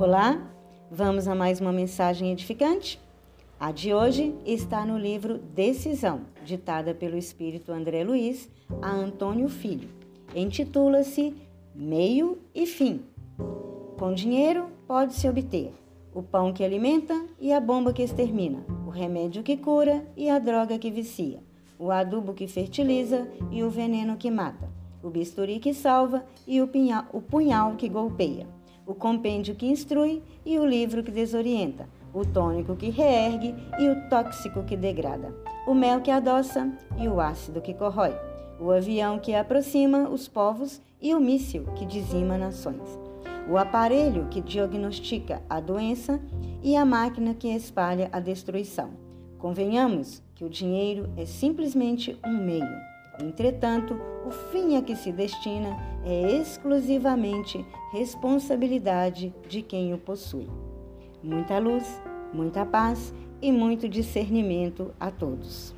Olá, vamos a mais uma mensagem edificante? A de hoje está no livro Decisão, ditada pelo Espírito André Luiz a Antônio Filho. Intitula-se Meio e Fim. Com dinheiro pode-se obter o pão que alimenta e a bomba que extermina, o remédio que cura e a droga que vicia, o adubo que fertiliza e o veneno que mata, o bisturi que salva e o o punhal que golpeia o compêndio que instrui e o livro que desorienta, o tônico que reergue e o tóxico que degrada, o mel que adoça e o ácido que corrói, o avião que aproxima os povos e o míssil que dizima nações, o aparelho que diagnostica a doença e a máquina que espalha a destruição. Convenhamos que o dinheiro é simplesmente um meio Entretanto, o fim a que se destina é exclusivamente responsabilidade de quem o possui. Muita luz, muita paz e muito discernimento a todos.